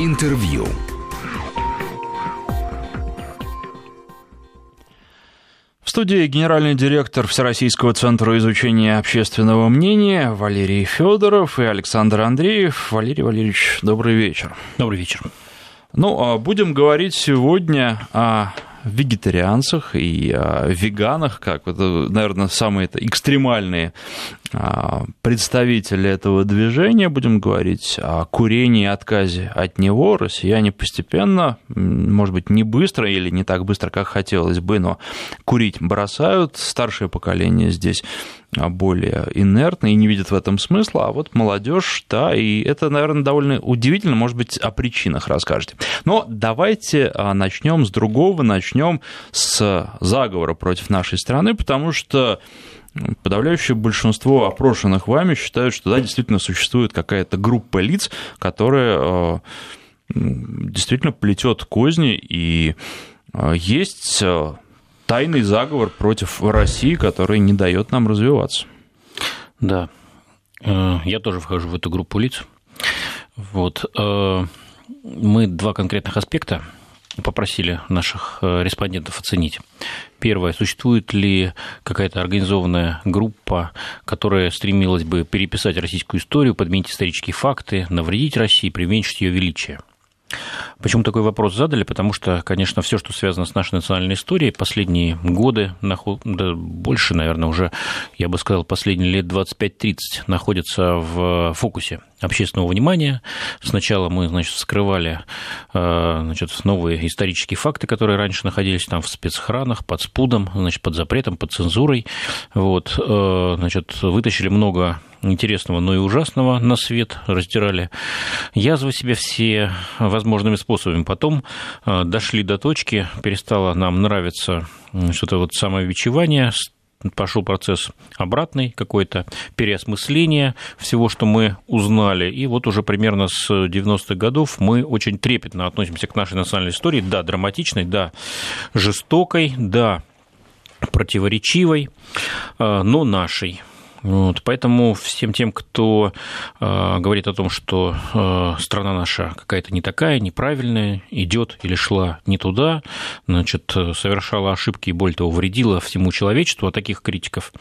Интервью. В студии генеральный директор Всероссийского центра изучения общественного мнения Валерий Федоров и Александр Андреев. Валерий Валерьевич, добрый вечер. Добрый вечер. Ну, а будем говорить сегодня о вегетарианцах и о веганах, как это, наверное, самые это экстремальные а, представители этого движения, будем говорить о курении и отказе от него. Россияне постепенно, может быть, не быстро или не так быстро, как хотелось бы, но курить бросают. Старшее поколение здесь более инертны и не видят в этом смысла, а вот молодежь, да, и это, наверное, довольно удивительно, может быть, о причинах расскажете. Но давайте а, начнем с другого, начнем с заговора против нашей страны, потому что подавляющее большинство опрошенных вами считают, что да, действительно существует какая-то группа лиц, которая а, действительно плетет козни и а, есть тайный заговор против России, который не дает нам развиваться. Да, э, я тоже вхожу в эту группу лиц. Вот. Э, мы два конкретных аспекта попросили наших э, респондентов оценить. Первое, существует ли какая-то организованная группа, которая стремилась бы переписать российскую историю, подменить исторические факты, навредить России, преуменьшить ее величие? Почему такой вопрос задали? Потому что, конечно, все, что связано с нашей национальной историей, последние годы, да, больше, наверное, уже, я бы сказал, последние лет 25-30 находятся в фокусе общественного внимания. Сначала мы, значит, скрывали э, значит, новые исторические факты, которые раньше находились там в спецхранах, под спудом, значит, под запретом, под цензурой. Вот, э, значит, вытащили много интересного, но и ужасного на свет, раздирали язвы себе все возможными способами. Потом э, дошли до точки, перестало нам нравиться что-то вот самовичевание, пошел процесс обратный, какое-то переосмысление всего, что мы узнали. И вот уже примерно с 90-х годов мы очень трепетно относимся к нашей национальной истории. Да, драматичной, да, жестокой, да, противоречивой, э, но нашей. Вот, поэтому всем тем, кто э, говорит о том, что э, страна наша какая-то не такая, неправильная, идет или шла не туда, значит, совершала ошибки и более того вредила всему человечеству, а таких критиков,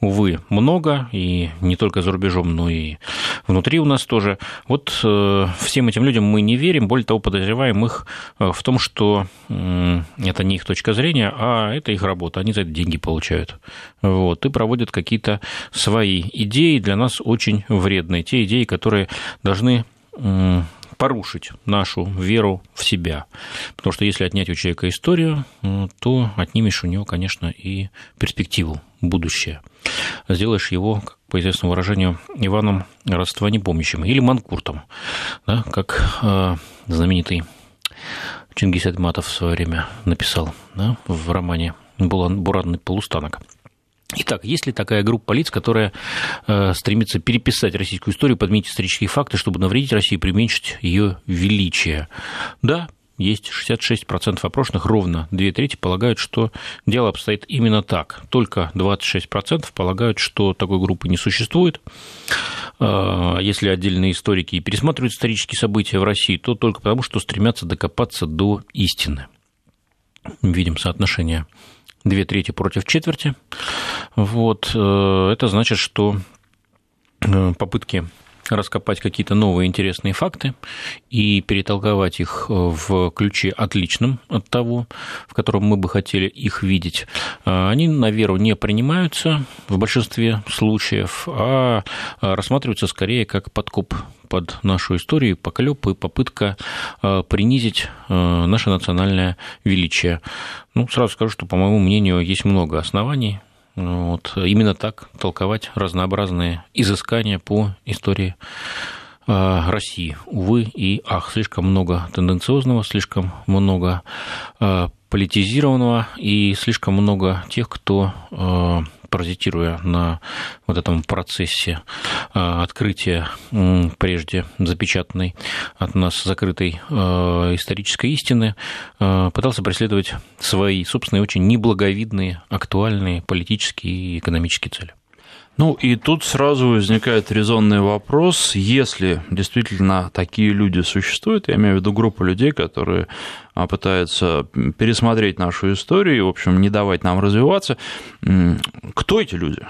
увы, много, и не только за рубежом, но и внутри у нас тоже. Вот э, всем этим людям мы не верим, более того, подозреваем их э, в том, что это не их точка зрения, а это их работа, они за это деньги получают. Вот, и проводят какие-то свои идеи для нас очень вредные, те идеи, которые должны порушить нашу веру в себя. Потому что если отнять у человека историю, то отнимешь у него, конечно, и перспективу, будущее. Сделаешь его, по известному выражению, Иваном родства непомнящим или манкуртом, да, как э, знаменитый Чингис Айтматов в свое время написал да, в романе «Буранный полустанок». Итак, есть ли такая группа лиц, которая э, стремится переписать российскую историю, подменить исторические факты, чтобы навредить России и применьшить ее величие? Да, есть 66% опрошенных, ровно две трети полагают, что дело обстоит именно так. Только 26% полагают, что такой группы не существует. Э, если отдельные историки и пересматривают исторические события в России, то только потому, что стремятся докопаться до истины. Видим соотношение две трети против четверти. Вот. Э, это значит, что э, попытки раскопать какие-то новые интересные факты и перетолковать их э, в ключе отличном от того, в котором мы бы хотели их видеть, они на веру не принимаются в большинстве случаев, а рассматриваются скорее как подкоп под нашу историю, поклеп и попытка э, принизить э, наше национальное величие. Ну, сразу скажу, что, по моему мнению, есть много оснований вот, именно так толковать разнообразные изыскания по истории э, России. Увы и ах, слишком много тенденциозного, слишком много политизированного и слишком много тех, кто паразитируя на вот этом процессе а, открытия прежде запечатанной от нас закрытой а, исторической истины, а, пытался преследовать свои собственные очень неблаговидные, актуальные политические и экономические цели. Ну и тут сразу возникает резонный вопрос, если действительно такие люди существуют, я имею в виду группу людей, которые а, пытаются пересмотреть нашу историю и, в общем, не давать нам развиваться, кто эти люди?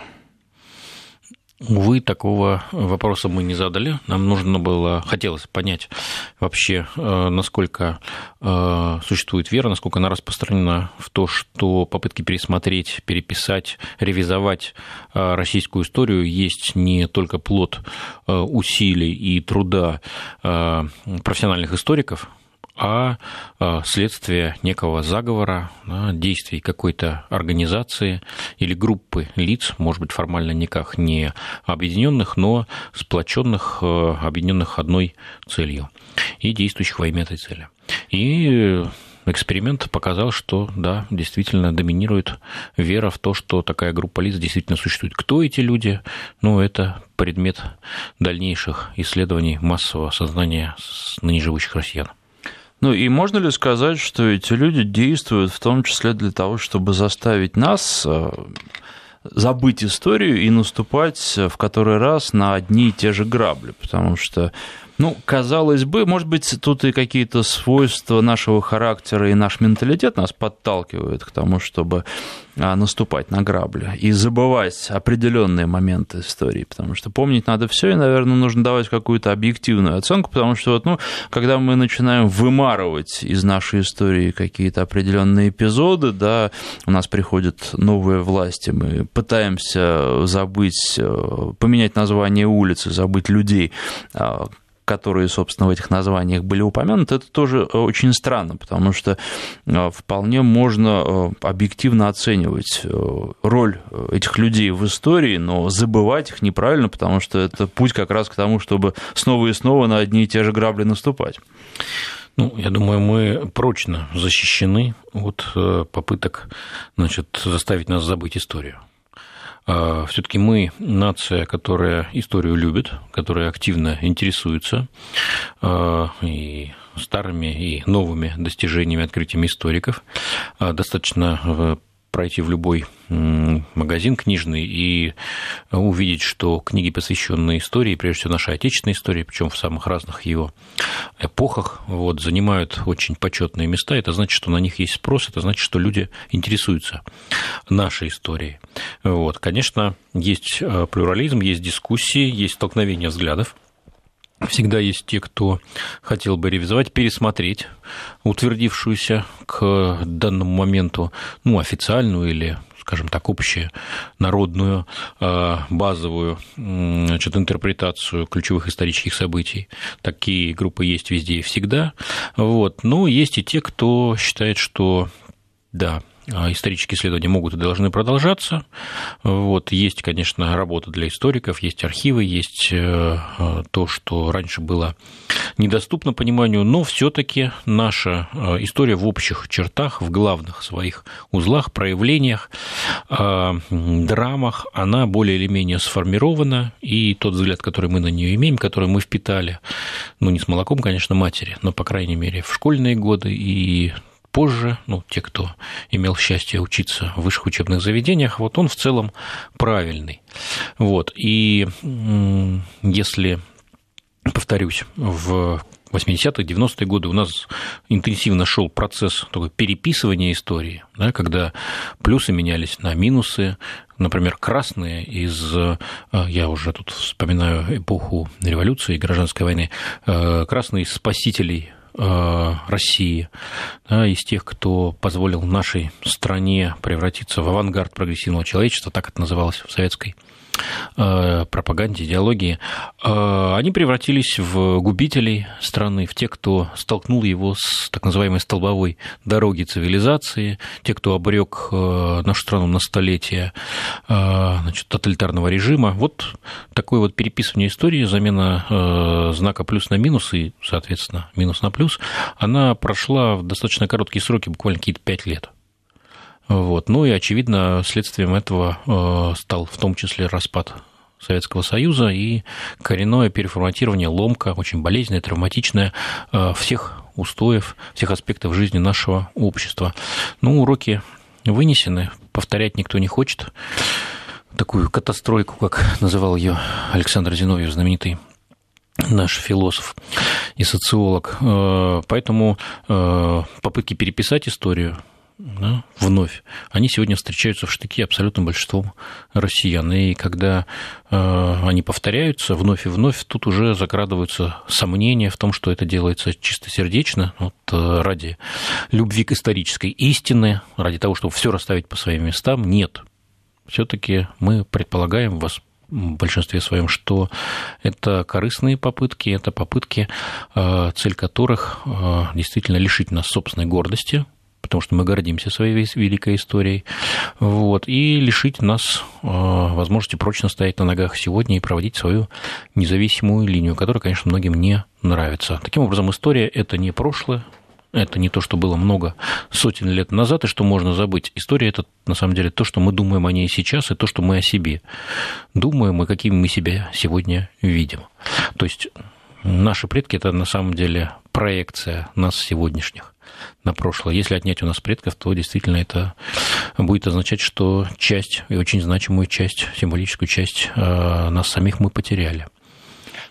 Увы, такого вопроса мы не задали. Нам нужно было, хотелось понять вообще, э, насколько э, существует вера, насколько она распространена в то, что попытки пересмотреть, переписать, ревизовать э, российскую историю есть не только плод усилий и труда профессиональных историков, а, а следствие некого заговора, действий какой-то организации или группы лиц, может быть, формально никак не объединенных, но сплоченных, э, объединенных одной целью и действующих во имя этой цели. И эксперимент показал, что да, действительно доминирует вера в то, что такая группа лиц действительно существует. Кто эти люди? Ну, это предмет дальнейших исследований массового сознания ныне живущих россиян. Ну и можно ли сказать, что эти люди действуют в том числе для того, чтобы заставить нас э, забыть историю и наступать в который раз на одни и те же грабли, потому что ну, казалось бы, может быть, тут и какие-то свойства нашего характера и наш менталитет нас подталкивают к тому, чтобы а, наступать на грабли и забывать определенные моменты истории, потому что помнить надо все, и, наверное, нужно давать какую-то объективную оценку, потому что вот, ну, когда мы начинаем вымарывать из нашей истории какие-то определенные эпизоды, да, у нас приходят новые власти, мы пытаемся забыть, э, поменять название улицы, забыть людей, а, которые, собственно, в этих названиях были упомянуты, это тоже э, очень странно, потому что э, вполне можно э, объективно оценивать роль этих людей в истории, но забывать их неправильно, потому что это путь как раз к тому, чтобы снова и снова на одни и те же грабли наступать. Ну, я думаю, мы прочно защищены от попыток значит, заставить нас забыть историю. А, Все-таки мы нация, которая историю любит, которая активно интересуется а, и старыми и новыми достижениями, открытиями историков. А, достаточно э, пройти в любой магазин книжный и увидеть, что книги, посвященные истории, прежде всего нашей отечественной истории, причем в самых разных ее эпохах, вот, занимают очень почетные места. Это значит, что на них есть спрос, это значит, что люди интересуются нашей историей. Вот. Конечно, есть э, плюрализм, есть дискуссии, есть столкновение взглядов – Всегда есть те, кто хотел бы ревизовать, пересмотреть утвердившуюся к данному моменту, ну, официальную или скажем так, общую народную э, базовую значит, интерпретацию ключевых исторических событий. Такие группы есть везде и всегда. Вот. Но есть и те, кто считает, что да, исторические исследования могут и должны продолжаться. Вот, есть, конечно, работа для историков, есть архивы, есть э, э, то, что раньше было недоступно пониманию, но все-таки наша э, история в общих чертах, в главных своих узлах, проявлениях, драмах, она более или менее сформирована, и тот взгляд, который мы на нее имеем, который мы впитали, ну, не с молоком, конечно, матери, но, по крайней мере, в школьные годы и позже, ну, те, кто имел счастье учиться в высших учебных заведениях, вот он в целом правильный. Вот. И если, повторюсь, в 80-х, 90-е годы у нас интенсивно шел процесс такой переписывания истории, да, когда плюсы менялись на минусы, например, красные из, э, я уже тут вспоминаю эпоху революции гражданской войны, э, красные из спасителей России, да, из тех, кто позволил нашей стране превратиться в авангард прогрессивного человечества, так это называлось в советской Э, пропаганде, идеологии, э, они превратились в губителей страны, в тех, кто столкнул его с так называемой столбовой дороги цивилизации, те, кто обрек э, нашу страну на столетия значит, тоталитарного режима. Вот такое вот переписывание истории, замена знака плюс на минус и, соответственно, минус на плюс, она прошла в достаточно короткие сроки, буквально какие-то пять лет. Вот. Ну и, очевидно, следствием этого э, стал в том числе распад Советского Союза и коренное переформатирование, ломка, очень болезненная, травматичная э, всех устоев, всех аспектов жизни нашего общества. Ну, уроки вынесены, повторять никто не хочет. такую катастройку, как называл ее Александр Зиновьев, знаменитый наш философ и социолог. Э, поэтому попытки переписать историю да, вновь, они сегодня встречаются в штыке абсолютно большинством россиян. И когда э, они повторяются вновь и вновь, тут уже закрадываются сомнения в том, что это делается чистосердечно, вот, э, ради любви к исторической истине, ради того, чтобы все расставить по своим местам. Нет. Все-таки мы предполагаем, вас в большинстве своем, что это корыстные попытки, это попытки, э, цель которых э, действительно лишить нас собственной гордости, потому что мы гордимся своей великой историей, вот, и лишить нас э, возможности прочно стоять на ногах сегодня и проводить свою независимую линию, которая, конечно, многим не нравится. Таким образом, история – это не прошлое, это не то, что было много сотен лет назад, и что можно забыть. История – это, на самом деле, то, что мы думаем о ней сейчас, и то, что мы о себе думаем, и какими мы себя сегодня видим. То есть наши предки – это, на самом деле, проекция нас сегодняшних на прошлое. Если отнять у нас предков, то действительно это будет означать, что часть, и очень значимую часть, символическую часть э, нас самих мы потеряли.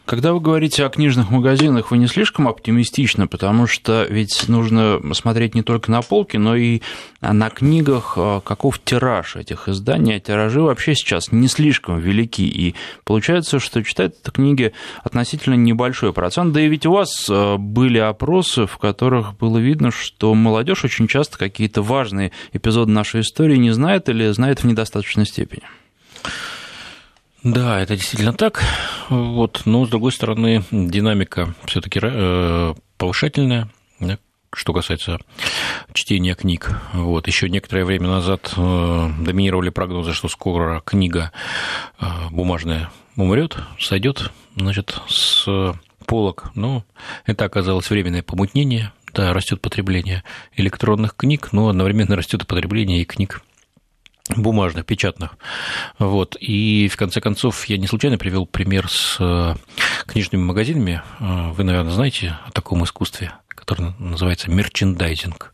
Когда вы говорите о книжных магазинах, вы не слишком оптимистичны, потому что ведь нужно смотреть не только на полки, но и на книгах, а, каков тираж этих изданий. А тиражи вообще сейчас не слишком велики, и получается, что читают это книги относительно небольшой процент. Да и ведь у вас а, были опросы, в которых было видно, что молодежь очень часто какие-то важные эпизоды нашей истории не знает или знает в недостаточной степени. Да, это действительно так. Вот. Но, с другой стороны, динамика все таки э, повышательная, что касается чтения книг. Вот. Еще некоторое время назад э, доминировали прогнозы, что скоро книга э, бумажная умрет, сойдет значит, с полок. Но это оказалось временное помутнение. Да, растет потребление электронных книг, но одновременно растет и потребление и книг бумажных, печатных. Вот. И в конце концов, я не случайно привел пример с э, книжными магазинами. Э, вы, наверное, знаете о таком искусстве, которое называется мерчендайзинг.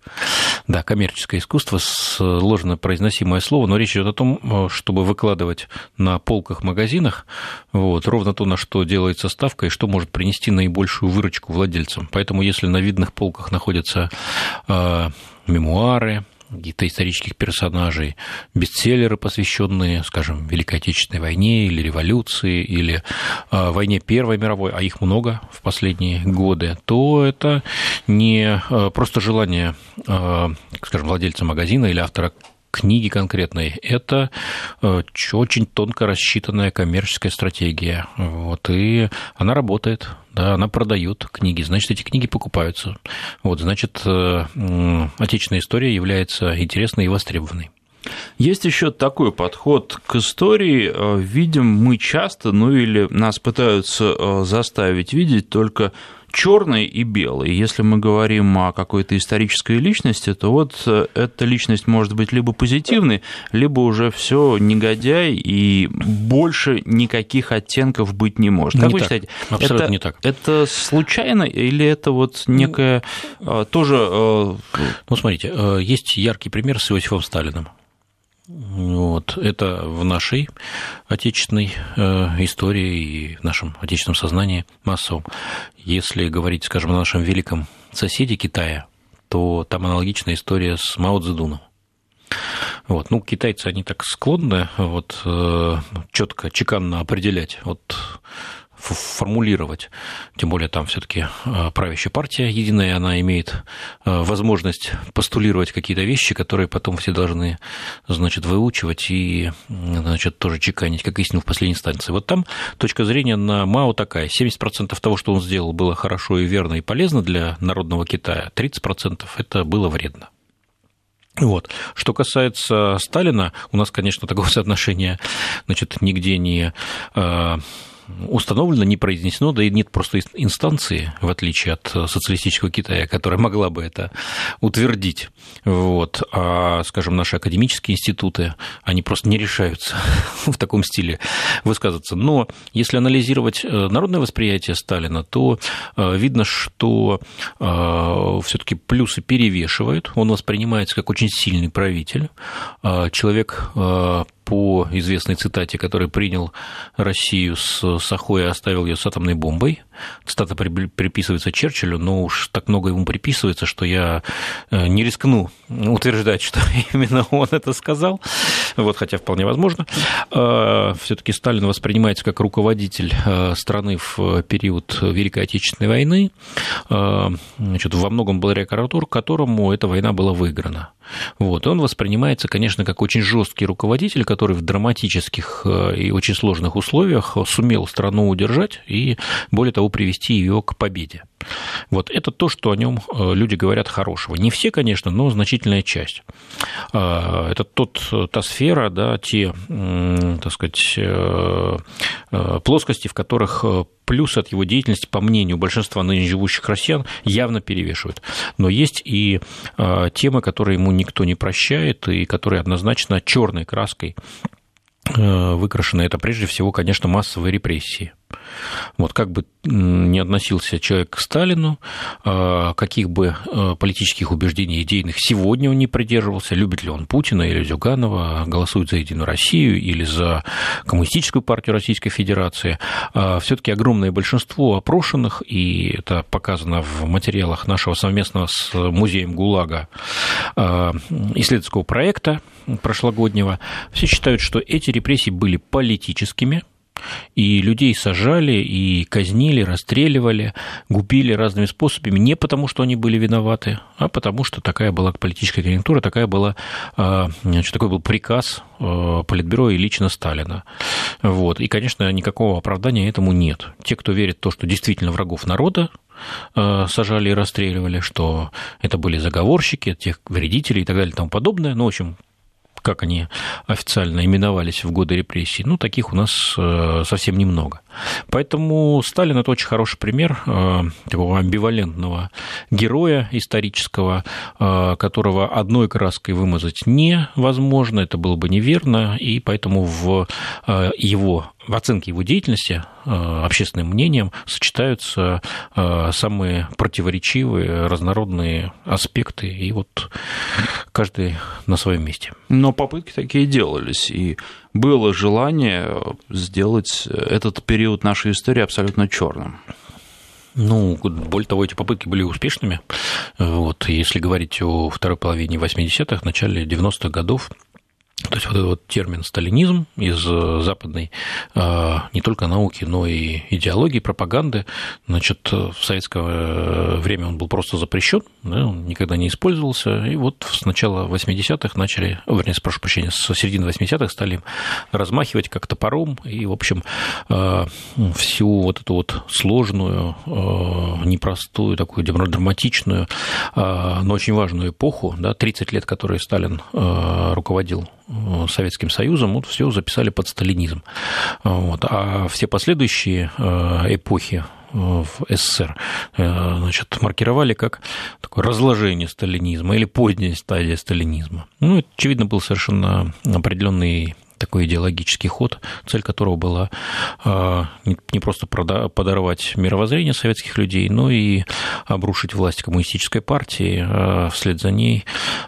Да, коммерческое искусство, сложно произносимое слово, но речь идет о том, э, чтобы выкладывать на полках магазинах вот, ровно то, на что делается ставка и что может принести наибольшую выручку владельцам. Поэтому, если на видных полках находятся э, мемуары, каких-то исторических персонажей, бестселлеры, посвященные, скажем, Великой Отечественной войне или революции, или э, войне Первой мировой, а их много в последние годы, то это не э, просто желание, э, скажем, владельца магазина или автора книги конкретной, это очень тонко рассчитанная коммерческая стратегия. Вот, и она работает, да, она продает книги, значит, эти книги покупаются. Вот, значит, э, отечественная история является интересной и востребованной. Есть еще такой подход к истории. Э, видим мы часто, ну или нас пытаются заставить видеть только черный и белый. Если мы говорим о какой-то исторической личности, то вот э, эта личность может быть либо позитивной, либо уже все негодяй и больше никаких оттенков быть не может. Как не вы так. считаете? Абсолютно это, не так. Это случайно или это вот некое ну, тоже... Э, ну, смотрите, есть яркий пример с Иосифом Сталиным. Вот. Это в нашей отечественной э, истории и в нашем отечественном сознании массовом. Если говорить, скажем, о нашем великом соседе Китая, то там аналогичная история с Мао Цзэдуном. Вот. Ну, китайцы, они так склонны вот, э, четко, чеканно определять. Вот формулировать. Тем более там все-таки э, правящая партия единая, она имеет э, возможность постулировать какие-то вещи, которые потом все должны, значит, выучивать и, значит, тоже чеканить, как истину в последней инстанции. Вот там точка зрения на Мао такая. 70% того, что он сделал, было хорошо и верно и полезно для народного Китая, 30% это было вредно. Вот. Что касается Сталина, у нас, конечно, такого соотношения значит, нигде не э, установлено, не произнесено, да и нет просто инстанции, в отличие от социалистического Китая, которая могла бы это утвердить. Вот. А, скажем, наши академические институты, они просто не решаются в таком стиле высказываться. Но если анализировать э, народное восприятие Сталина, то э, видно, что э, все-таки плюсы перевешивают. Он воспринимается как очень сильный правитель, человек по известной цитате, который принял Россию с Сахой и оставил ее с атомной бомбой. Цитата приписывается Черчиллю, но уж так много ему приписывается, что я э, не рискну утверждать, что именно он это сказал, вот, хотя вполне возможно. Э, Все-таки Сталин воспринимается как руководитель э, страны в период Великой Отечественной войны, значит, во многом благодаря которому эта война была выиграна. Вот. Он воспринимается, конечно, как очень жесткий руководитель, который в драматических и очень сложных условиях сумел страну удержать и, более того, того, привести ее к победе. Вот это то, что о нем э, люди говорят хорошего. Не все, конечно, но значительная часть. Э, это тот, та сфера, да, те, так сказать, э, плоскости, в которых плюс от его деятельности, по мнению большинства ныне живущих россиян, явно перевешивают. Но есть и темы, которые ему никто не прощает, и которые однозначно черной краской выкрашены. Это прежде всего, конечно, массовые репрессии. Вот как бы не относился человек к Сталину, а, каких бы а, политических убеждений идейных сегодня он не придерживался, любит ли он Путина или Зюганова, голосует за Единую Россию или за Коммунистическую партию Российской Федерации, а, все-таки огромное большинство опрошенных, и это показано в материалах нашего совместного с музеем ГУЛАГа исследовательского проекта прошлогоднего, все считают, что эти репрессии были политическими, и людей сажали, и казнили, расстреливали, губили разными способами, не потому, что они были виноваты, а потому, что такая была политическая конъюнктура, такая была, а, значит, такой был приказ а, Политбюро и лично Сталина. Вот. И, конечно, никакого оправдания этому нет. Те, кто верит в то, что действительно врагов народа, а, сажали и расстреливали, что это были заговорщики, тех вредителей и так далее и тому подобное. Ну, в общем, как они официально именовались в годы репрессий, ну, таких у нас э, совсем немного. Поэтому Сталин – это очень хороший пример э, такого амбивалентного героя исторического, э, которого одной краской вымазать невозможно, это было бы неверно, и поэтому в его в оценке его деятельности общественным мнением сочетаются самые противоречивые, разнородные аспекты, и вот каждый на своем месте. Но попытки такие делались, и было желание сделать этот период нашей истории абсолютно черным. Ну, более того, эти попытки были успешными. Вот, если говорить о второй половине 80-х, начале 90-х годов, то есть вот этот вот термин сталинизм из э, западной э, не только науки, но и идеологии, пропаганды, значит, в советское э, время он был просто запрещен, да, он никогда не использовался, и вот с начала 80-х начали, вернее, прошу прощения, с середины 80-х стали размахивать как топором, и, в общем, всю вот эту вот сложную, непростую, такую драматичную, но очень важную эпоху, да, 30 лет, которые Сталин руководил Э, Советским Союзом, вот все записали под сталинизм. Вот. А все последующие э, эпохи э, в СССР значит, маркировали как такое разложение сталинизма или поздняя стадия сталинизма. Ну, это, очевидно, был совершенно определенный такой идеологический ход, цель которого была а, не просто подорвать мировоззрение советских людей, но и обрушить власть коммунистической партии, а вслед за ней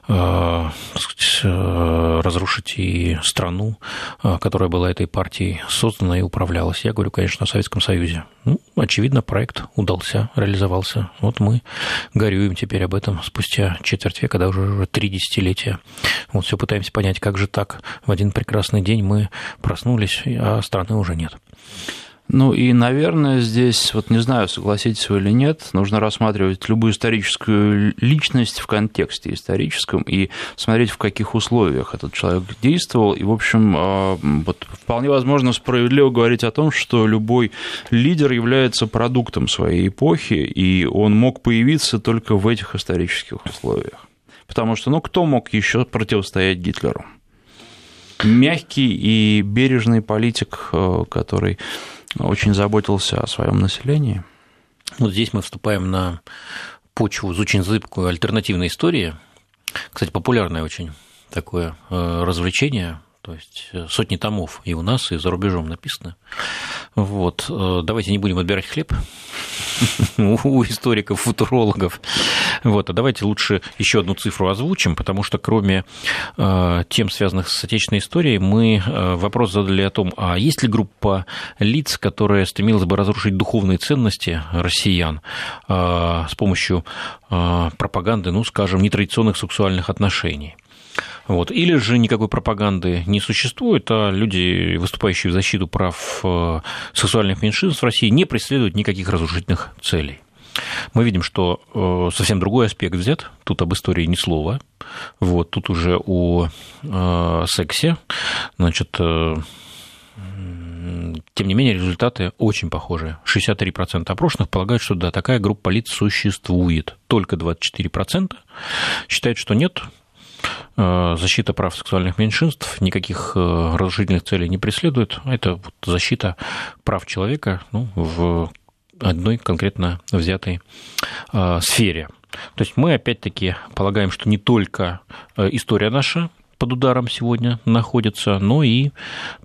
а, сказать, разрушить и страну, которая была этой партией создана и управлялась. Я говорю, конечно, о Советском Союзе. Ну, очевидно, проект удался, реализовался. Вот мы горюем теперь об этом спустя четверть века, когда уже три десятилетия. Вот все пытаемся понять, как же так в один прекрасный день мы проснулись, а страны уже нет. Ну и, наверное, здесь, вот не знаю, согласитесь вы или нет, нужно рассматривать любую историческую личность в контексте историческом и смотреть, в каких условиях этот человек действовал. И, в общем, а, вот вполне возможно справедливо говорить о том, что любой лидер является продуктом своей эпохи, и он мог появиться только в этих исторических условиях. Потому что, ну, кто мог еще противостоять Гитлеру? Мягкий и бережный политик, э, который очень заботился о своем населении. Вот здесь мы вступаем на почву очень зыбкую альтернативной истории. Кстати, популярное очень такое э, развлечение, то есть э, сотни томов и у нас, и за рубежом написано. Вот. Давайте не будем отбирать хлеб. у историков, футурологов. Вот, а давайте лучше еще одну цифру озвучим, потому что кроме э, тем, связанных с отечественной историей, мы э, вопрос задали о том, а есть ли группа лиц, которая стремилась бы разрушить духовные ценности россиян э, с помощью э, пропаганды, ну, скажем, нетрадиционных сексуальных отношений. Вот. Или же никакой пропаганды не существует, а люди, выступающие в защиту прав э, сексуальных меньшинств в России, не преследуют никаких разрушительных целей. Мы видим, что э, совсем другой аспект взят. Тут об истории ни слова. Вот, тут уже о э, сексе. Значит, тем не менее, результаты очень похожие. 63% опрошенных полагают, что да, такая группа лиц существует. Только 24% считают, что нет, защита прав сексуальных меньшинств никаких э, разрушительных целей не преследует. Это защита прав человека ну, в одной конкретно взятой э, сфере. То есть мы опять-таки полагаем, что не только история наша под ударом сегодня находится, но и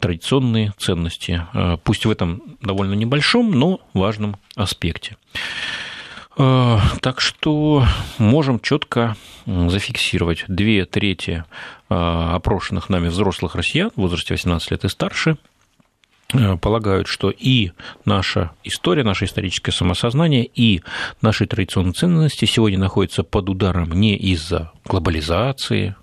традиционные ценности, пусть в этом довольно небольшом, но важном аспекте. Э, так что можем четко зафиксировать две трети э, опрошенных нами взрослых россиян в возрасте 18 лет и старше. Э, полагают, что и наша история, наше историческое самосознание, и наши традиционные ценности сегодня находятся под ударом не из-за глобализации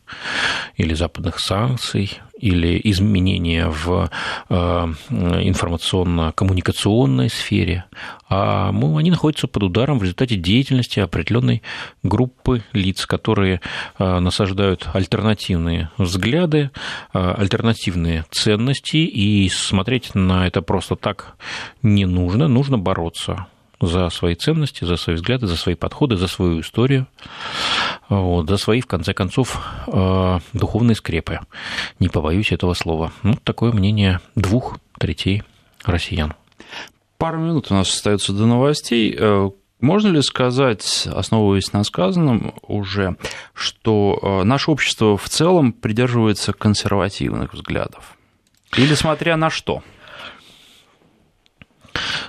или западных санкций, или изменения в э, информационно-коммуникационной сфере, а они находятся под ударом в результате деятельности определенной группы лиц, которые э, насаждают альтернативные взгляды, э, альтернативные ценности, и смотреть на это просто так не нужно, нужно бороться за свои ценности, за свои взгляды, за свои подходы, за свою историю, вот, за свои, в конце концов, э, духовные скрепы. Не побоюсь этого слова. Ну, такое мнение двух третей россиян. Пару минут у нас остается до новостей. Э, можно ли сказать, основываясь на сказанном уже, что э, наше общество в целом придерживается консервативных взглядов? Или смотря на что?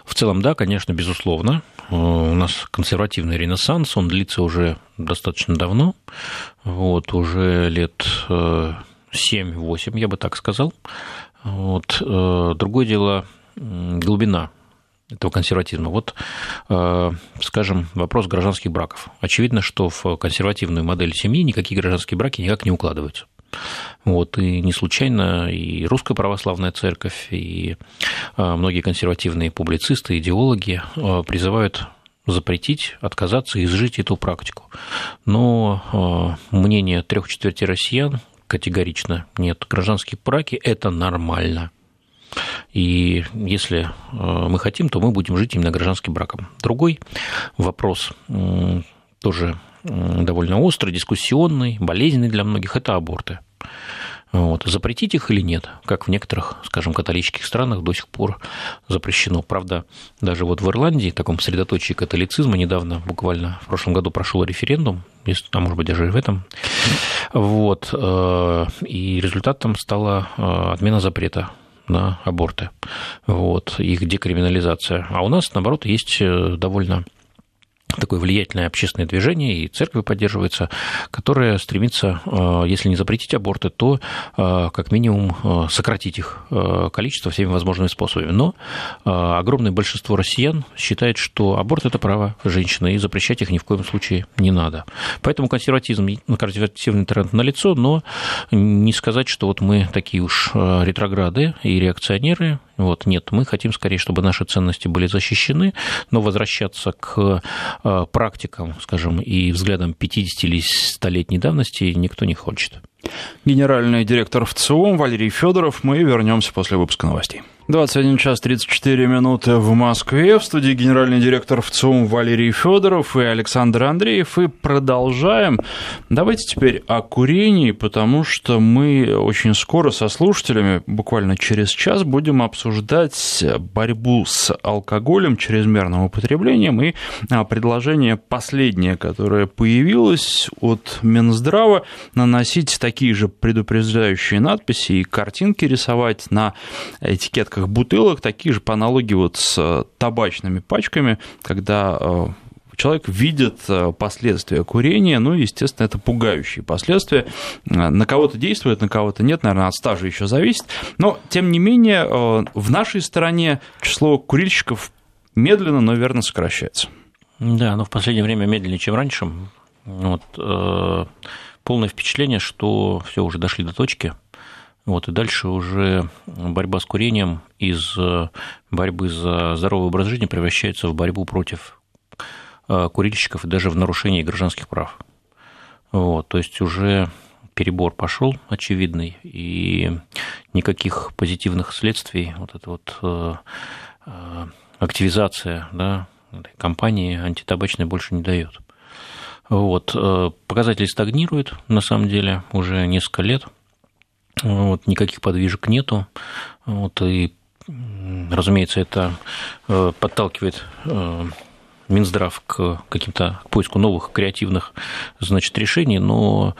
В целом, да, конечно, безусловно. Э, у нас консервативный ренессанс, он длится уже достаточно давно, вот, уже лет 7-8, э, я бы так сказал. Вот. Э, другое дело глубина этого консерватизма. Вот, скажем, вопрос гражданских браков. Очевидно, что в консервативную модель семьи никакие гражданские браки никак не укладываются. Вот, и не случайно и Русская Православная Церковь, и а, многие консервативные публицисты, идеологи а, призывают запретить, отказаться, изжить эту практику. Но а, мнение трех четверти россиян категорично нет. Гражданские браки – это нормально. И если мы хотим, то мы будем жить именно гражданским браком. Другой вопрос, тоже довольно острый, дискуссионный, болезненный для многих – это аборты. Вот. Запретить их или нет, как в некоторых, скажем, католических странах до сих пор запрещено. Правда, даже вот в Ирландии, таком средоточии католицизма, недавно, буквально в прошлом году прошел референдум, а может быть даже и в этом, вот, э, и результатом стала э, отмена запрета на аборты, вот, их декриминализация. А у нас, наоборот, есть э, довольно такое влиятельное общественное движение, и церковь поддерживается, которое стремится, э, если не запретить аборты, то э, как минимум э, сократить их количество всеми возможными способами. Но огромное большинство россиян считает, что аборт – это право женщины, и запрещать их ни в коем случае не надо. Поэтому консерватизм, консервативный тренд налицо, но не сказать, что вот мы такие уж ретрограды и реакционеры, вот, нет, мы хотим скорее, чтобы наши ценности были защищены, но возвращаться к э, практикам, скажем, и взглядам 50 или 100-летней давности никто не хочет. Генеральный директор ВЦИОМ Валерий Федоров. Мы вернемся после выпуска новостей. 21 час 34 минуты в Москве. В студии генеральный директор ВЦУМ Валерий Федоров и Александр Андреев. И продолжаем. Давайте теперь о курении, потому что мы очень скоро со слушателями, буквально через час, будем обсуждать борьбу с алкоголем, чрезмерным употреблением и а, предложение последнее, которое появилось от Минздрава, наносить такие такие же предупреждающие надписи и картинки рисовать на этикетках бутылок, такие же по аналогии вот с табачными пачками, когда человек видит э, последствия курения, ну, естественно, это пугающие последствия. Э, на кого-то действует, на кого-то нет, наверное, от стажа еще зависит. Но, тем не менее, э, в нашей стране число курильщиков медленно, но верно сокращается. Да, но в последнее время медленнее, чем раньше. Вот, э, полное впечатление, что все уже дошли до точки. Вот, и дальше уже борьба с курением из борьбы за здоровый образ жизни превращается в борьбу против Э, курильщиков и даже в нарушении гражданских прав. Вот, то есть уже перебор пошел очевидный, и никаких позитивных следствий вот эта вот э, э, активизация да, компании антитабачной больше не дает. Вот, показатели стагнируют, на самом деле, уже несколько лет. Вот, никаких подвижек нету. Вот, и, разумеется, это подталкивает Минздрав к каким-то к поиску новых креативных значит, решений, но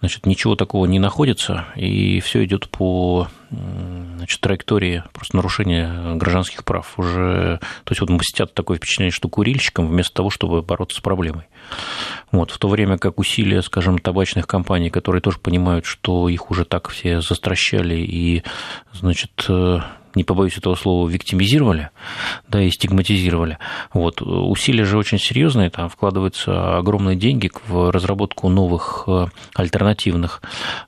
значит, ничего такого не находится, и все идет по значит, траектории просто нарушения гражданских прав. Уже, то есть вот мстят такое впечатление, что курильщикам вместо того, чтобы бороться с проблемой. Вот, в то время как усилия, скажем, табачных компаний, которые тоже понимают, что их уже так все застращали и, значит, э, не побоюсь этого слова, виктимизировали, да, и стигматизировали. Вот. Усилия же очень серьезные, там вкладываются огромные деньги в разработку новых э, альтернативных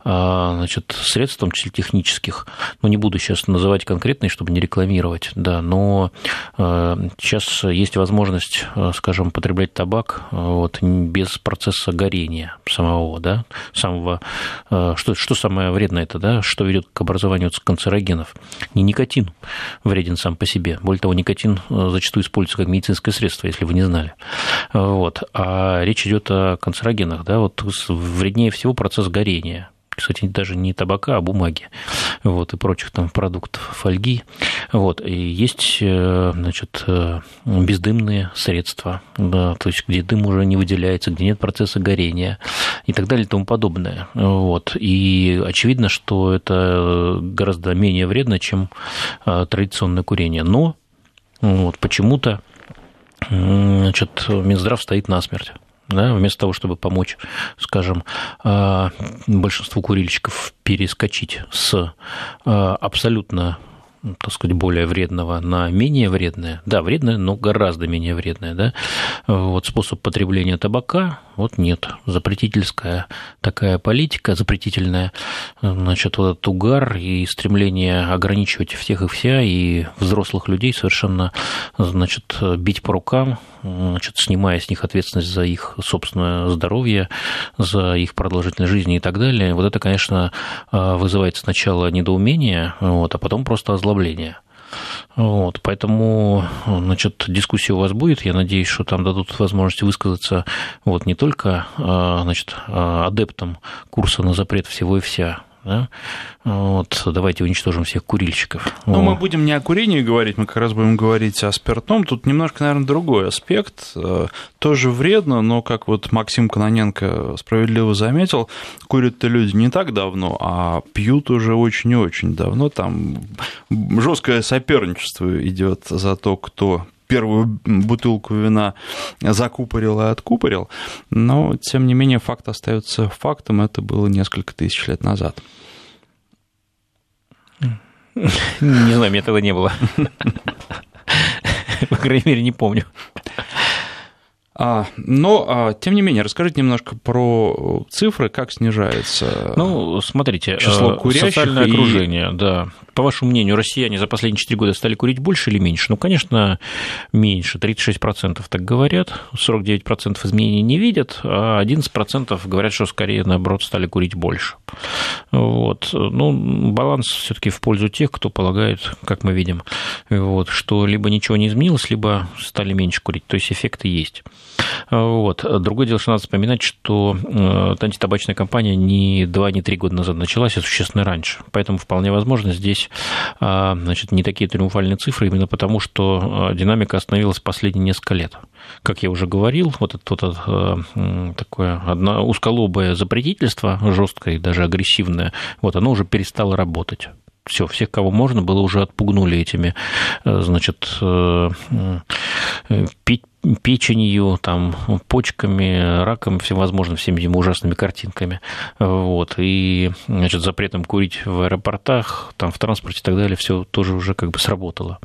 э, значит, средств, в том числе технических. Ну, не буду сейчас называть конкретные, чтобы не рекламировать, да, но э, сейчас есть возможность, скажем, потреблять табак вот, без процесса горения самого, да, самого, что, что самое вредное это, да, что ведет к образованию канцерогенов. Не никотин, никотин вреден сам по себе. Более того, никотин э, зачастую используется как медицинское средство, если вы не знали. Вот. А речь идет о канцерогенах. Да? Вот вреднее всего процесс горения кстати, даже не табака, а бумаги, вот, и прочих там продуктов, фольги, вот, и есть, э, значит, э, бездымные средства, да, то есть, где дым уже не выделяется, где нет процесса горения и так далее и тому подобное, вот, и очевидно, что это гораздо менее вредно, чем э, традиционное курение, но вот, почему-то значит, Минздрав стоит насмерть да, вместо того, чтобы помочь, скажем, а, большинству курильщиков перескочить с а, абсолютно так сказать, более вредного на менее вредное. Да, вредное, но гораздо менее вредное, да. Вот способ потребления табака, вот нет. Запретительская такая политика, запретительная, значит, вот этот угар и стремление ограничивать всех и вся, и взрослых людей совершенно, значит, бить по рукам, значит, снимая с них ответственность за их собственное здоровье, за их продолжительность жизни и так далее. Вот это, конечно, вызывает сначала недоумение, вот, а потом просто озлобление. Вот, поэтому, значит, дискуссия у вас будет. Я надеюсь, что там дадут возможность высказаться вот не только, значит, адептам курса на запрет всего и вся, да? Вот, давайте уничтожим всех курильщиков. Ну, мы будем не о курении говорить, мы как раз будем говорить о спиртном. Тут немножко, наверное, другой аспект. Э, тоже вредно, но, как вот Максим Кононенко справедливо заметил, курят-то люди не так давно, а пьют уже очень и очень давно. Там жесткое соперничество идет за то, кто первую бутылку вина закупорил и откупорил, но, тем не менее, факт остается фактом, это было несколько тысяч лет назад. Не знаю, этого не было. По крайней мере, не помню. А, но, а, тем не менее, расскажите немножко про цифры, как снижается ну, смотрите, число э, курящих социальное и... окружение, да. По вашему мнению, россияне за последние 4 года стали курить больше или меньше? Ну, конечно, меньше. 36% так говорят, 49% изменений не видят, а 11% говорят, что скорее, наоборот, стали курить больше. Вот. Ну, баланс все таки в пользу тех, кто полагает, как мы видим, вот, что либо ничего не изменилось, либо стали меньше курить. То есть эффекты есть. Вот. Другое дело, что надо вспоминать, что э, антитабачная кампания не 2, не 3 года назад началась, а существенно раньше. Поэтому вполне возможно здесь оказались значит, не такие триумфальные цифры именно потому, что динамика остановилась последние несколько лет. Как я уже говорил, вот это вот такое одно узколобое запретительство, жесткое и даже агрессивное, вот оно уже перестало работать все, всех, кого можно было, уже отпугнули этими, э, значит, э, э, печенью, там, почками, раком, всевозможными, всеми этими ужасными картинками. Вот. И, значит, запретом курить в аэропортах, там, в транспорте и так далее, все тоже уже как бы сработало.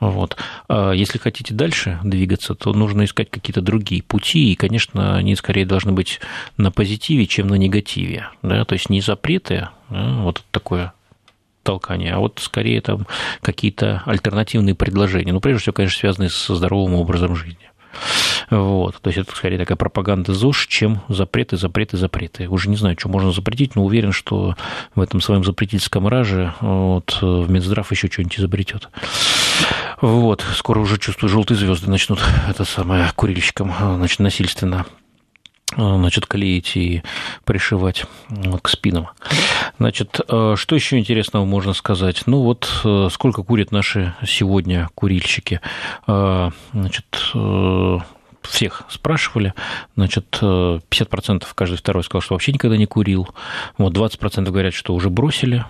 Вот. А если хотите дальше двигаться, то нужно искать какие-то другие пути, и, конечно, они скорее должны быть на позитиве, чем на негативе. Да? То есть не запреты, да? вот такое толкания, а вот скорее там какие-то альтернативные предложения. Ну, прежде всего, конечно, связанные со здоровым образом жизни. Вот. То есть это скорее такая пропаганда ЗОЖ, чем запреты, запреты, запреты. Уже не знаю, что можно запретить, но уверен, что в этом своем запретительском раже вот, в Минздрав еще что-нибудь изобретет. Вот. Скоро уже чувствую, желтые звезды начнут это самое курильщикам значит, насильственно значит, клеить и пришивать к спинам. Значит, э, что еще интересного можно сказать? Ну вот, э, сколько курят наши сегодня курильщики? Значит, всех спрашивали, значит, 50% каждый второй сказал, что вообще никогда не курил, вот 20% говорят, что уже бросили,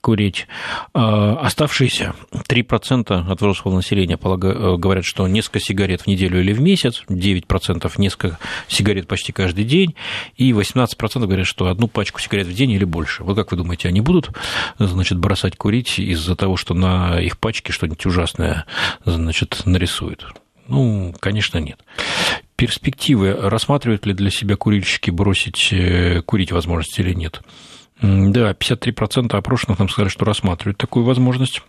курить. А оставшиеся 3% от взрослого населения э, говорят, что несколько сигарет в неделю или в месяц, 9% несколько сигарет почти каждый день, и 18% говорят, что одну пачку сигарет в день или больше. Вы как вы думаете, они будут значит, бросать курить из-за того, что на их пачке что-нибудь ужасное значит, нарисуют? Ну, конечно, нет. Перспективы рассматривают ли для себя курильщики бросить э, курить возможности или нет? Да, 53% опрошенных нам сказали, что рассматривают такую возможность.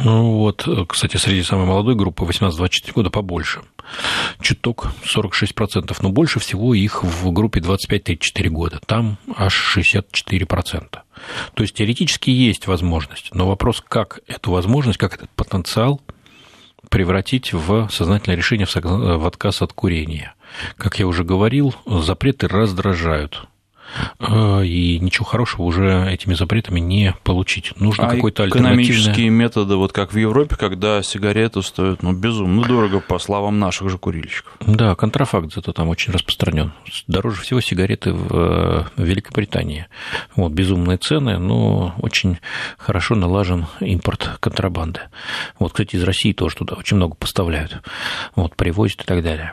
Ну вот, кстати, среди самой молодой группы 18-24 года побольше. Чуток 46%, но больше всего их в группе 25-34 года. Там аж 64%. То есть теоретически есть возможность, но вопрос, как эту возможность, как этот потенциал превратить в сознательное решение в отказ от курения. Как я уже говорил, запреты раздражают и ничего хорошего уже этими запретами не получить. Нужно а какой-то экономические методы, вот как в Европе, когда сигареты стоят ну, безумно дорого, по словам наших же курильщиков. Да, контрафакт зато там очень распространен. Дороже всего сигареты в Великобритании. Вот, безумные цены, но очень хорошо налажен импорт контрабанды. Вот, кстати, из России тоже туда очень много поставляют. Вот, привозят и так далее.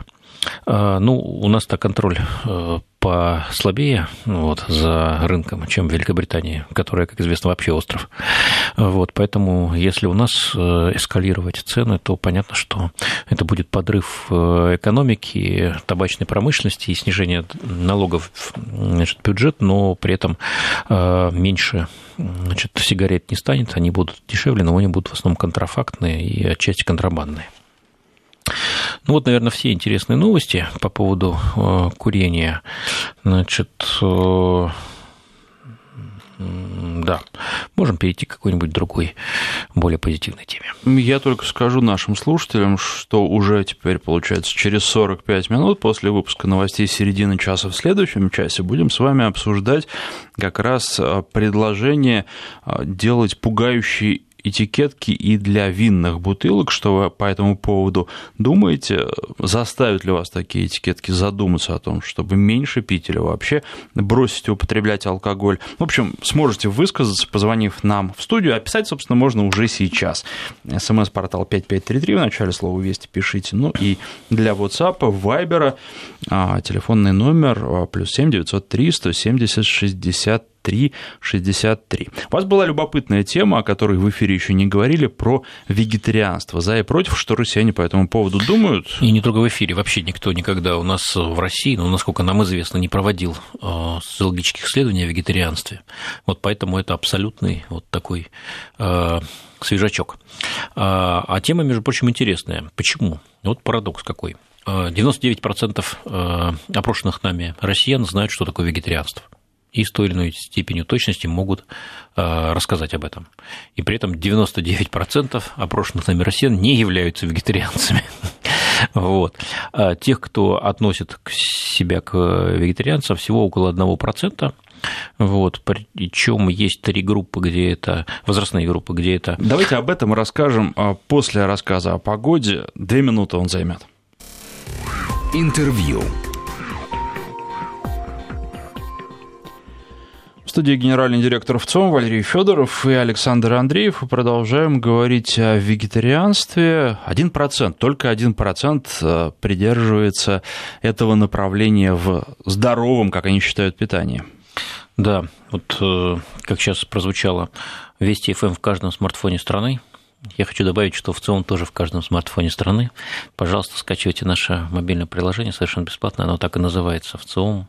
А, ну, у нас-то контроль э, послабее вот, за рынком, чем в Великобритании, которая, как известно, вообще остров. Вот, поэтому, если у нас э, эскалировать цены, то понятно, что это будет подрыв э, экономики, табачной промышленности и снижение налогов значит, бюджет, но при этом меньше значит, сигарет не станет, они будут дешевле, но они будут в основном контрафактные и отчасти контрабандные. Ну вот, наверное, все интересные новости по поводу э, курения. Значит, э, да, можем перейти к какой-нибудь другой, более позитивной теме. Я только скажу нашим слушателям, что уже теперь, получается, через 45 минут после выпуска новостей середины часа в следующем часе будем с вами обсуждать как раз э, предложение делать пугающий этикетки и для винных бутылок. Что вы по этому поводу думаете? Заставят ли вас такие этикетки задуматься о том, чтобы меньше пить или вообще бросить употреблять алкоголь? В общем, сможете высказаться, позвонив нам в студию, а писать, собственно, можно уже сейчас. СМС-портал 5533, в начале слова «Вести» пишите. Ну и для WhatsApp, Viber, а, телефонный номер а, плюс 7 903 170 60 363. У вас была любопытная тема, о которой в эфире еще не говорили, про вегетарианство. За и против, что россияне по этому поводу думают? И не только в эфире. Вообще никто никогда у нас в России, ну, насколько нам известно, не проводил э, социологических исследований о вегетарианстве. Вот поэтому это абсолютный вот такой э, свежачок. А, а тема, между прочим, интересная. Почему? Вот парадокс какой. 99% э, опрошенных нами россиян знают, что такое вегетарианство и с той или иной степенью точности могут э, рассказать об этом. И при этом 99% опрошенных нами россиян не являются вегетарианцами. Вот. А тех, кто относит себя к вегетарианцам, всего около 1%. Вот, причем есть три группы, где это возрастные группы, где это. Давайте об этом расскажем а, после рассказа о погоде. Две минуты он займет. Интервью. Студии генеральный директор ВЦОМ Валерий Федоров и Александр Андреев. продолжаем говорить о вегетарианстве. Один процент, только один процент э, придерживается этого направления в здоровом, как они считают, питании. Да, вот э, как сейчас прозвучало, Вести ФМ в каждом смартфоне страны. Я хочу добавить, что в целом тоже в каждом смартфоне страны. Пожалуйста, скачивайте наше мобильное приложение, совершенно бесплатно, оно так и называется, в целом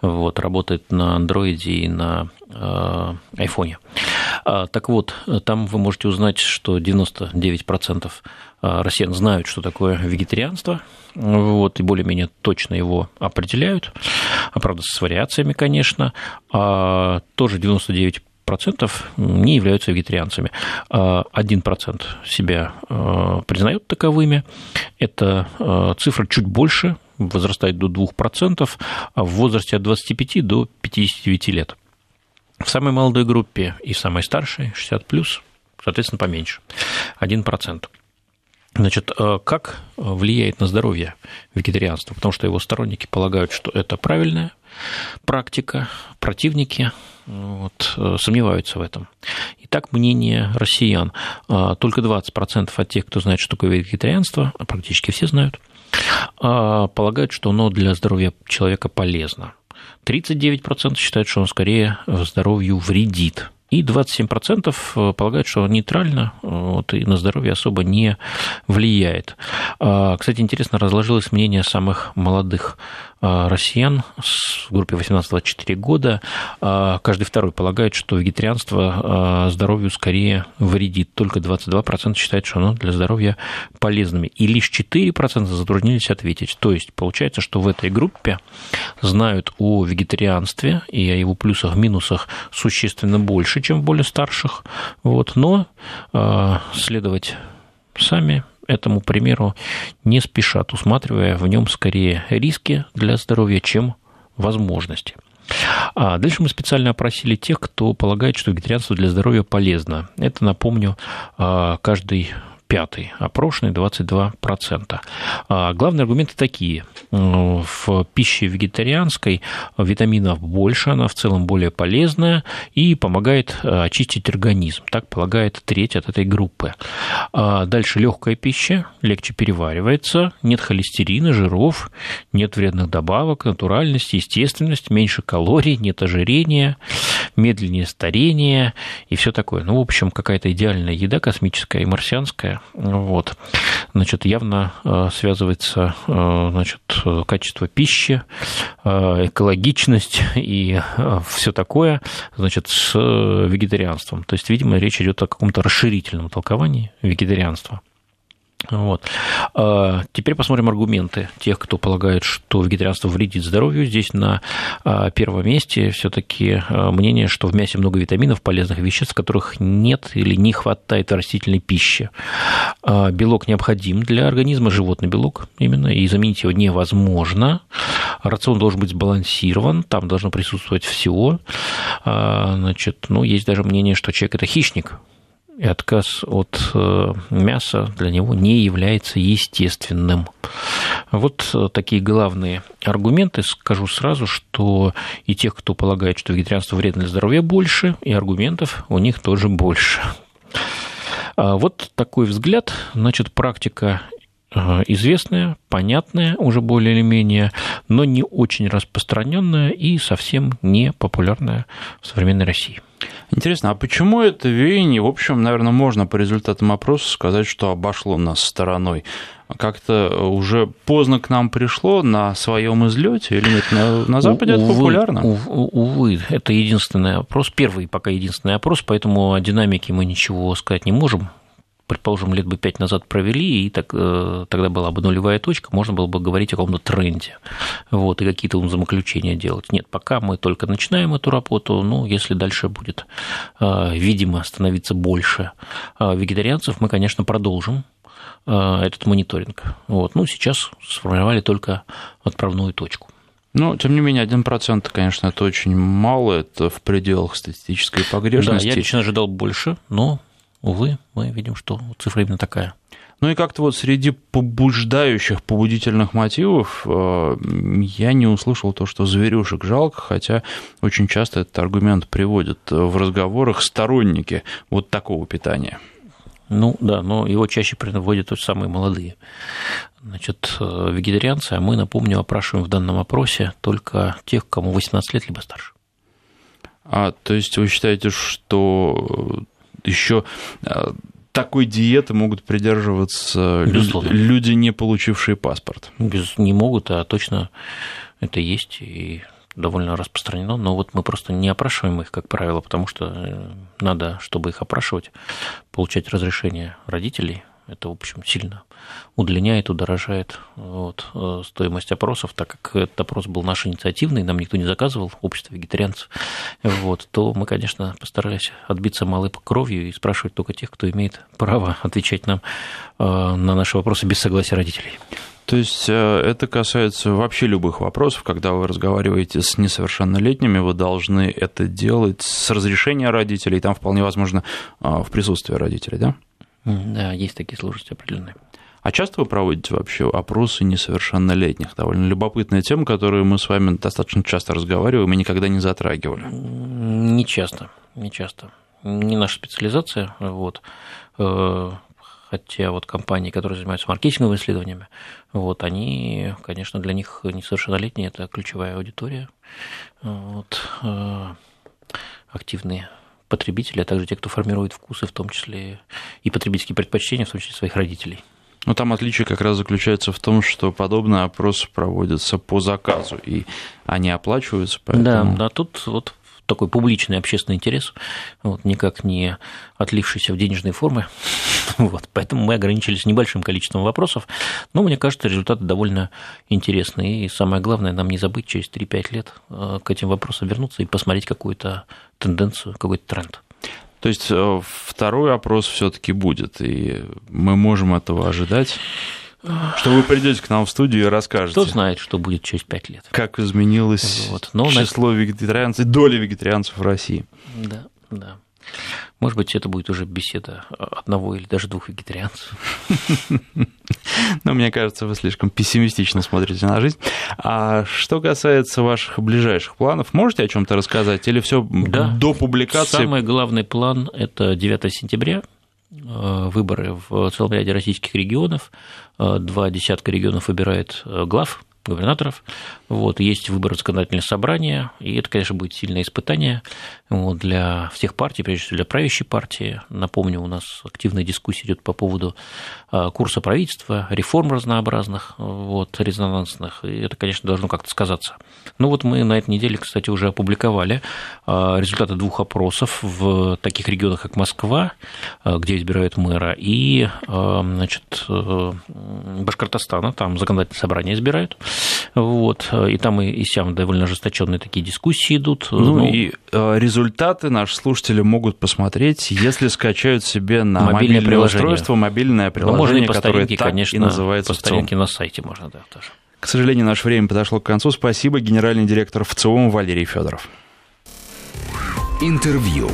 вот, работает на андроиде и на э, айфоне. А, так вот, там вы можете узнать, что 99% а, россиян знают, что такое вегетарианство, вот, и более-менее точно его определяют, а, правда, с вариациями, конечно, а тоже 99 процентов не являются вегетарианцами. 1% себя признают таковыми. Это цифра чуть больше, возрастает до 2%, а в возрасте от 25 до 59 лет. В самой молодой группе и в самой старшей, 60 плюс, соответственно, поменьше, 1%. Значит, э, как влияет на здоровье вегетарианство? Потому что его сторонники полагают, что это правильная практика, противники вот, э, сомневаются в этом. Итак, мнение россиян. Э, только 20% от тех, кто знает, что такое вегетарианство, практически все знают, полагают, что оно для здоровья человека полезно. 39% считают, что он скорее здоровью вредит. И 27% э, полагают, что нейтрально вот, и на здоровье особо не влияет. А, кстати, интересно разложилось мнение самых молодых а, россиян в группе 18-24 года, а, каждый второй полагает, что вегетарианство а, здоровью скорее вредит. Только 22% считают, что оно для здоровья полезными. И лишь 4% затруднились ответить. То есть получается, что в этой группе знают о вегетарианстве и о его плюсах, минусах существенно больше, чем в более старших. Вот. Но следовать сами этому примеру не спешат, усматривая в нем скорее риски для здоровья, чем возможности. А дальше мы специально опросили тех, кто полагает, что вегетарианство для здоровья полезно. Это, напомню, а, каждый пятый, опрошенный 22%. А главные аргументы такие. В пище вегетарианской витаминов больше, она в целом более полезная и помогает э, очистить организм. Так полагает треть от этой группы. А дальше легкая пища, легче переваривается, нет холестерина, жиров, нет вредных добавок, натуральность, естественность, меньше калорий, нет ожирения, медленнее старение и все такое. Ну, в общем, какая-то идеальная еда космическая и марсианская. Вот. Значит, явно э, связывается э, значит, качество пищи, э, экологичность и все такое значит, с вегетарианством. То есть, видимо, речь идет о каком-то расширительном толковании вегетарианства. Вот. А, теперь посмотрим аргументы тех, кто полагает, что вегетарианство вредит здоровью. Здесь на а, первом месте все-таки а, мнение, что в мясе много витаминов, полезных веществ, которых нет или не хватает в растительной пище. Белок необходим для организма, животный белок именно, и заменить его невозможно. Рацион должен быть сбалансирован, там должно присутствовать всего. Значит, ну, есть даже мнение, что человек – это хищник, и отказ от э, мяса для него не является естественным. Вот э, такие главные аргументы. Скажу сразу, что и тех, кто полагает, что вегетарианство вредно для здоровья, больше, и аргументов у них тоже больше. А вот такой взгляд, значит, практика э, известная, понятная уже более или менее, но не очень распространенная и совсем не популярная в современной России. Интересно, а почему это веяние, в общем, наверное, можно по результатам опроса сказать, что обошло нас стороной? Как-то уже поздно к нам пришло на своем излете или нет? На, на Западе увы, это популярно? Увы, это единственный опрос, первый пока единственный опрос, поэтому о динамике мы ничего сказать не можем предположим, лет бы пять назад провели, и так, э, тогда была бы нулевая точка, можно было бы говорить о каком-то тренде, вот, и какие-то заключения делать. Нет, пока мы только начинаем эту работу, ну, если дальше будет, э, видимо, становиться больше э, вегетарианцев, мы, конечно, продолжим этот мониторинг. Вот. Ну, сейчас сформировали только отправную точку. Но, тем не менее, 1%, конечно, это очень мало, это в пределах статистической погрешности. Да, я лично ожидал больше, но, увы, мы видим, что цифра именно такая. Ну и как-то вот среди побуждающих, побудительных мотивов э, я не услышал то, что зверюшек жалко, хотя очень часто этот аргумент приводят в разговорах сторонники вот такого питания. Ну да, но его чаще приводят вот самые молодые. Значит, э, вегетарианцы, а мы, напомню, опрашиваем в данном опросе только тех, кому 18 лет либо старше. А, то есть вы считаете, что еще э, такой диеты могут придерживаться Безусловно. люди, не получившие паспорт? Без, не могут, а точно это есть. И довольно распространено, но вот мы просто не опрашиваем их, как правило, потому что э, надо, чтобы их опрашивать, получать разрешение родителей. Это, в общем, сильно удлиняет, удорожает вот, э, стоимость опросов, так как этот опрос был наш инициативный, нам никто не заказывал, общество вегетарианцев, вот, то мы, конечно, постарались отбиться малой кровью и спрашивать только тех, кто имеет право отвечать нам э, на наши вопросы без согласия родителей. То есть э, это касается вообще любых вопросов, когда вы разговариваете с несовершеннолетними, вы должны это делать с разрешения родителей, там вполне возможно в присутствии родителей, да? Да, есть такие сложности определенные. А часто вы проводите вообще опросы несовершеннолетних? Довольно любопытная тема, которую мы с вами достаточно часто разговариваем и никогда не затрагивали. Не часто, не часто. Не наша специализация, вот. Э, хотя вот компании, которые занимаются маркетинговыми исследованиями, вот, они, конечно, для них несовершеннолетние – это ключевая аудитория, вот, э, активные потребители, а также те, кто формирует вкусы, в том числе и потребительские предпочтения, в том числе своих родителей. Но там отличие как раз заключается в том, что подобные опросы проводятся по заказу, и они оплачиваются. Поэтому... Да, да, тут вот такой публичный общественный интерес, вот, никак не отлившийся в денежной форме. Вот, поэтому мы ограничились небольшим количеством вопросов. Но мне кажется, результаты довольно интересные. И самое главное, нам не забыть через 3-5 лет э, к этим вопросам вернуться и посмотреть какую-то тенденцию, какой-то тренд. То есть э, второй опрос все-таки будет, и мы можем этого ожидать. Что вы придете к нам в студию и расскажете. Кто знает, что будет через пять лет. Как изменилось вот. Но число на... вегетарианцев, доля вегетарианцев в России. Да, да. Может быть, это будет уже беседа одного или даже двух вегетарианцев. Но мне кажется, вы слишком пессимистично смотрите на жизнь. А что касается ваших ближайших планов, можете о чем-то рассказать? Или все да. до публикации? Самый главный план – это 9 сентября, э, выборы в целом ряде российских регионов. Э, два десятка регионов выбирает э, глав губернаторов. Вот, есть выборы законодательного собрания, и это, конечно, будет сильное испытание вот, для всех партий, прежде всего для правящей партии. Напомню, у нас активная дискуссия идет по поводу а, курса правительства, реформ разнообразных, вот, резонансных, и это, конечно, должно как-то сказаться. Ну вот мы на этой неделе, кстати, уже опубликовали а, результаты двух опросов в таких регионах, как Москва, а, где избирают мэра, и значит, э, Башкортостана, там законодательное собрание избирают. Вот, и там и, и сям довольно ожесточенные такие дискуссии идут. Ну, ну и э, результаты наши слушатели могут посмотреть, если скачают себе на мобильное, мобильное устройство мобильное приложение, ну, которое так конечно, и называется по старинке на сайте можно, да, тоже. К сожалению, наше время подошло к концу. Спасибо, генеральный директор ВЦИОМ Валерий Федоров. Интервью.